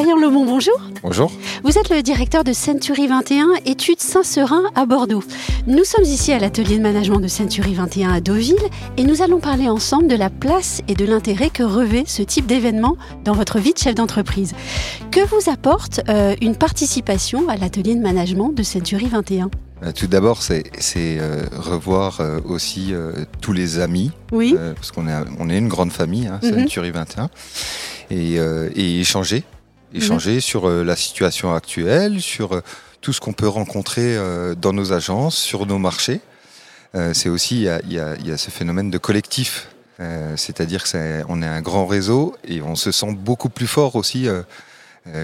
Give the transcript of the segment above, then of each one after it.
Taillant Lemont, bonjour. Bonjour. Vous êtes le directeur de Century 21, études Saint-Seurin à Bordeaux. Nous sommes ici à l'atelier de management de Century 21 à Deauville et nous allons parler ensemble de la place et de l'intérêt que revêt ce type d'événement dans votre vie de chef d'entreprise. Que vous apporte euh, une participation à l'atelier de management de Century 21 Euh, Tout d'abord, c'est euh, revoir euh, aussi euh, tous les amis, Oui. parce qu'on est, on est une grande famille, hein, Mhm. Century 21, et, euh, et échanger, échanger sur euh, la situation actuelle, sur euh, tout ce qu'on peut rencontrer euh, dans nos agences, sur nos marchés. C'est aussi, il y y y a ce phénomène de collectif, c'est-à-dire qu'on est un grand réseau et on se sent beaucoup plus fort aussi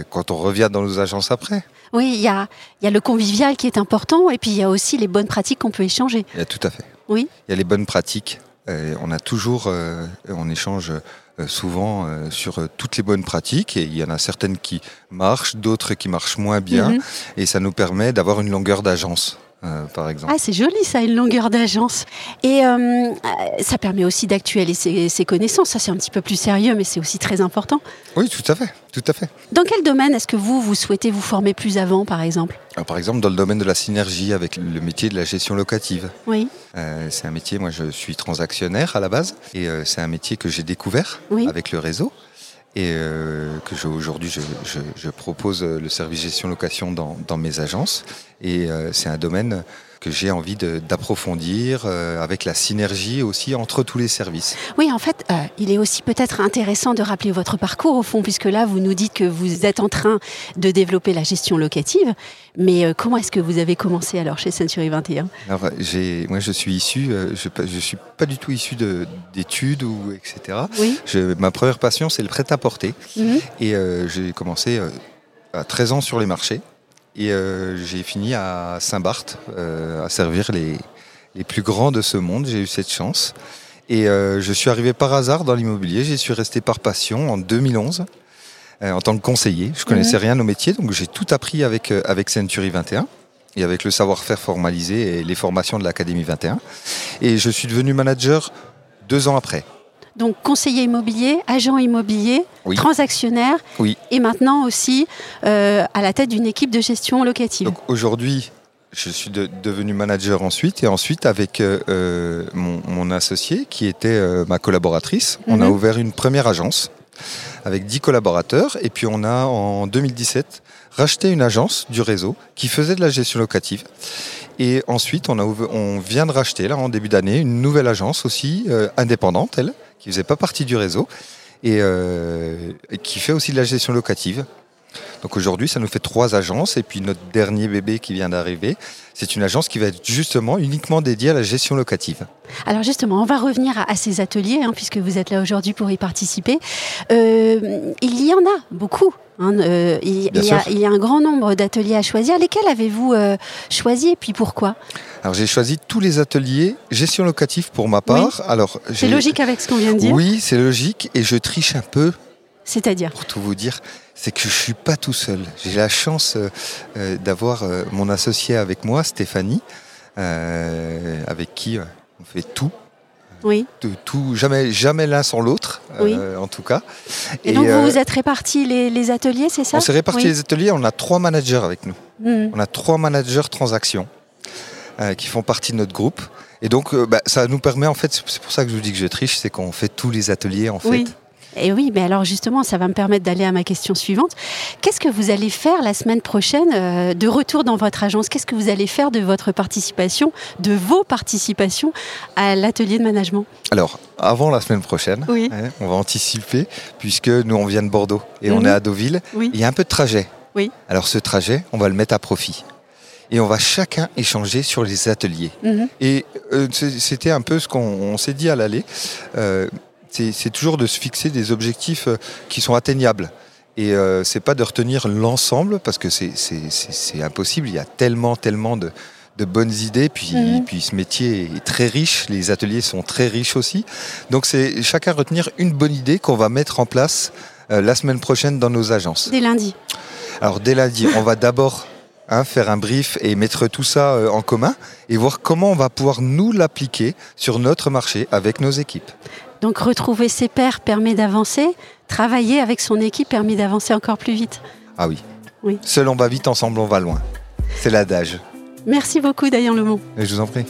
quand on revient dans nos agences après. Oui, il y a, y a le convivial qui est important et puis il y a aussi les bonnes pratiques qu'on peut échanger. Il y a tout à fait. Oui. Il y a les bonnes pratiques. Euh, on a toujours, euh, on échange euh, souvent euh, sur toutes les bonnes pratiques et il y en a certaines qui marchent, d'autres qui marchent moins bien Mhm. et ça nous permet d'avoir une longueur d'agence, euh, par exemple. Ah, c'est joli ça, une longueur d'agence. Et euh, ça permet aussi d'actualiser ses, ses connaissances. Ça, c'est un petit peu plus sérieux, mais c'est aussi très important. Oui, tout à fait, tout à fait. Dans quel domaine est-ce que vous, vous souhaitez vous former plus avant, par exemple? Alors, par exemple, dans le domaine de la synergie avec le métier de la gestion locative. Oui, Euh, c'est un métier, moi je suis transactionnaire à la base, et c'est un métier que j'ai découvert Oui. avec le réseau, et euh, que aujourd'hui je, je- je propose le service gestion location dans, dans mes agences, et euh, c'est un domaine que j'ai envie d'approfondir euh, avec la synergie aussi entre tous les services. oui. En fait, euh, il est aussi peut-être intéressant de rappeler votre parcours au fond, puisque là, vous nous dites que vous êtes en train de développer la gestion locative. Mais euh, comment est-ce que vous avez commencé alors chez Century 21 Alors, j'ai, moi je suis issu, je, je suis pas du tout issu de- d'études ou etc. Oui. Je- ma première passion c'est le prêt-à-porter. Mhm. Et j'ai commencé à 13 ans sur les marchés. Et euh, j'ai fini à Saint-Barth, euh, à servir les, les plus grands de ce monde. J'ai eu cette chance. Et euh, je suis arrivé par hasard dans l'immobilier. J'y suis resté par passion en 2011 euh, en tant que conseiller. Je connaissais rien au métier, donc j'ai tout appris avec, euh, avec Century 21 et avec le savoir-faire formalisé et les formations de l'Académie 21. Et je suis devenu manager deux ans après. Donc, conseiller immobilier, agent immobilier, Oui. transactionnaire, Oui. et maintenant aussi euh, à la tête d'une équipe de gestion locative. Donc aujourd'hui, je suis de- devenu manager ensuite et ensuite avec euh, euh, mon, mon associé qui était euh, ma collaboratrice, on a Mhm. ouvert une première agence avec 10 collaborateurs et puis on a en 2017 racheté une agence du réseau qui faisait de la gestion locative. Et ensuite, on, a ouve- on vient de racheter, là, en début d'année, une nouvelle agence aussi, euh, indépendante, elle, qui faisait pas partie du réseau, et, euh, qui fait aussi de la gestion locative. Donc aujourd'hui, ça nous fait trois agences, et puis notre dernier bébé qui vient d'arriver, c'est une agence qui va être justement uniquement dédiée à la gestion locative. Alors justement, on va revenir à, à ces ateliers, hein, puisque vous êtes là aujourd'hui pour y participer. Euh, il y en a beaucoup. hein, euh, il, y a, sûr. il y a un grand nombre d'ateliers à choisir. Lesquels avez-vous euh, choisi et puis pourquoi? Alors j'ai choisi tous les ateliers gestion locative pour ma part. Alors C'est logique avec ce qu'on vient de dire Oui, c'est logique, et je triche un peu C'est-à-dire pour tout vous dire, c'est que je suis pas tout seul. J'ai la chance euh, euh, d'avoir euh, mon associé avec moi, Stéphanie, euh, avec qui on fait tout, Oui. tout, tout- jamais, jamais l'un sans l'autre, euh, en tout cas. Et, donc vous vous êtes répartis les, les ateliers, c'est ça? On s'est répartis Oui. les ateliers, on a trois managers avec nous. Mhm. On a trois managers transactions qui font partie de notre groupe. Et donc, bah, ça nous permet, en fait, c'est pour ça que je vous dis que je triche, c'est qu'on fait tous les ateliers, en fait. Et oui, mais alors justement, ça va me permettre d'aller à ma question suivante. Qu'est-ce que vous allez faire la semaine prochaine euh, de retour dans votre agence? Qu'est-ce que vous allez faire de votre participation, de vos participations à l'atelier de management? Alors, avant la semaine prochaine, Oui. hein, on va anticiper, puisque nous, on vient de Bordeaux et on Mhm. est à Deauville. Oui. Il y a un peu de trajet. Oui. Alors, ce trajet, on va le mettre à profit. Et on va chacun échanger sur les ateliers. Mhm. Et euh, c'était un peu ce qu'on on s'est dit à l'aller. Euh, c'est toujours de se fixer des objectifs euh, qui sont atteignables. Et euh, c'est pas de retenir l'ensemble parce que c'est- impossible. Il y a tellement, tellement de, de bonnes idées. Puis, Mhm. puis ce métier est très riche. Les ateliers sont très riches aussi. Donc c'est chacun retenir une bonne idée qu'on va mettre en place euh, la semaine prochaine dans nos agences. Dès lundi. Alors dès lundi, on va d'abord hein, faire un brief et mettre tout ça euh, en commun et voir comment on va pouvoir nous l'appliquer sur notre marché avec nos équipes. Donc retrouver ses pairs permet d'avancer, travailler avec son équipe permet d'avancer encore plus vite. Ah oui. Oui. Seul on va vite, ensemble on va loin. C'est l'adage. Merci beaucoup Dayan Lemont. Et je vous en prie.